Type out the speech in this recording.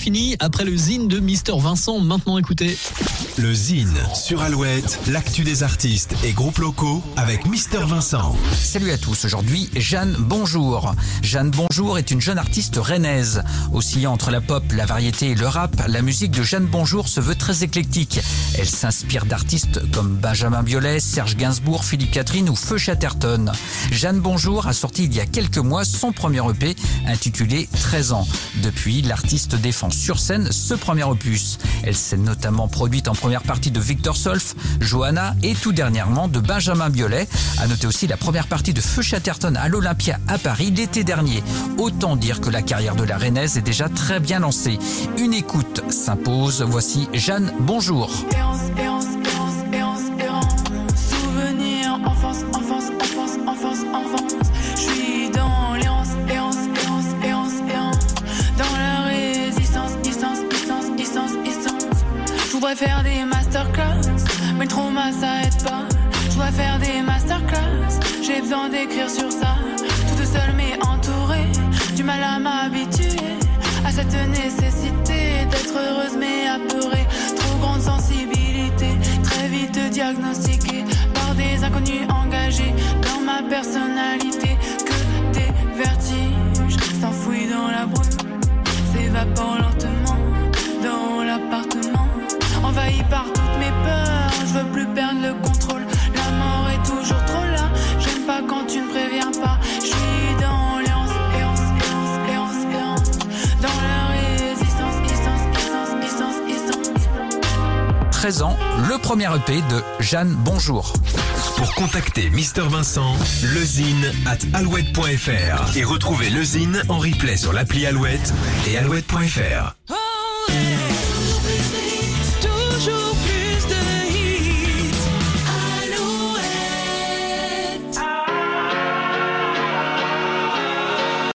fini après le zine de Mister Vincent. Maintenant, écoutez. Le Zine sur Alouette, l'actu des artistes et groupes locaux avec Mister Vincent. Salut à tous, aujourd'hui Jeanne Bonjour. Jeanne Bonjour est une jeune artiste rennaise. Oscillant entre la pop, la variété et le rap, la musique de Jeanne Bonjour se veut très éclectique. Elle s'inspire d'artistes comme Benjamin Biolay, Serge Gainsbourg, Philippe Catherine ou Feu Chatterton. Jeanne Bonjour a sorti il y a quelques mois son premier EP intitulé 13 ans. Depuis, l'artiste défend sur scène ce premier opus. Elle s'est notamment produite en première partie de Victor Solf, Johanna et tout dernièrement de Benjamin Biolay. À noter aussi la première partie de Feu Chatterton à l'Olympia à Paris l'été dernier. Autant dire que la carrière de la Rennaise est déjà très bien lancée. Une écoute s'impose. Voici Jeanne, bonjour. Voudrais faire des masterclass, mais le trauma ça aide pas. Je dois faire des masterclass, j'ai besoin d'écrire sur ça. Toute seule mais entourée, du mal à m'habituer à cette nécessité d'être heureuse mais apeurée. Trop grande sensibilité, très vite diagnostiquée par des inconnus engagés dans ma personnalité. Préviens pas. Je suis dans l'errance, errance, errance, errance, errance. Dans la résistance, distance, distance, distance, distance. 13 ans, le premier EP de Jeanne Bonjour. Pour contacter Mister Vincent, lezine at alouette.fr et retrouver le Zine en replay sur l'appli Alouette et alouette.fr.